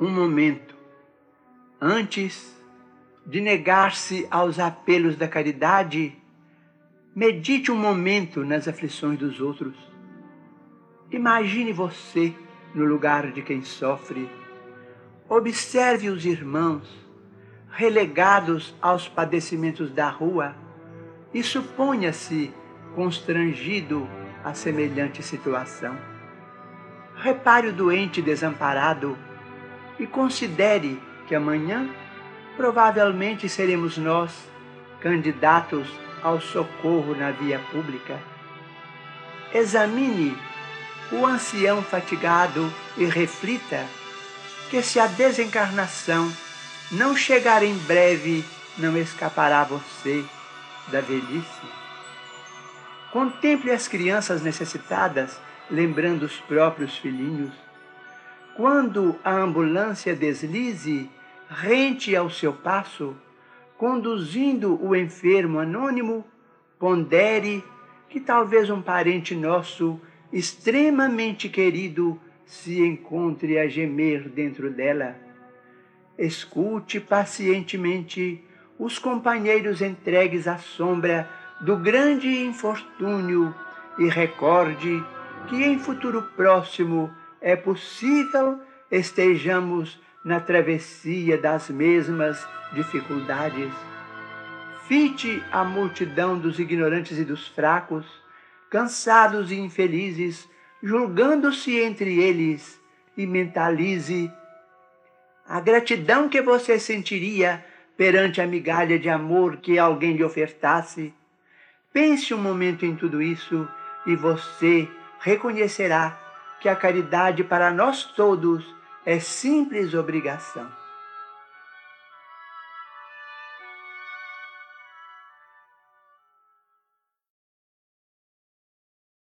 um momento antes de negar-se aos apelos da caridade, medite um momento nas aflições dos outros. Imagine você no lugar de quem sofre. Observe os irmãos relegados aos padecimentos da rua e suponha-se constrangido a semelhante situação. Repare o doente desamparado e considere que amanhã provavelmente seremos nós candidatos ao socorro na via pública. Examine o ancião fatigado e reflita que se a desencarnação não chegar em breve, não escapará você da velhice. Contemple as crianças necessitadas, lembrando os próprios filhinhos. Quando a ambulância deslize, rente ao seu passo, conduzindo o enfermo anônimo, pondere que talvez um parente nosso extremamente querido se encontre a gemer dentro dela. Escute pacientemente os companheiros entregues à sombra do grande infortúnio e recorde que em futuro próximo é possível estejamos na travessia das mesmas dificuldades. Fite a multidão dos ignorantes e dos fracos, cansados e infelizes, julgando-se entre eles, e mentalize a gratidão que você sentiria perante a migalha de amor que alguém lhe ofertasse. Pense um momento em tudo isso e você reconhecerá que a caridade para nós todos é simples obrigação.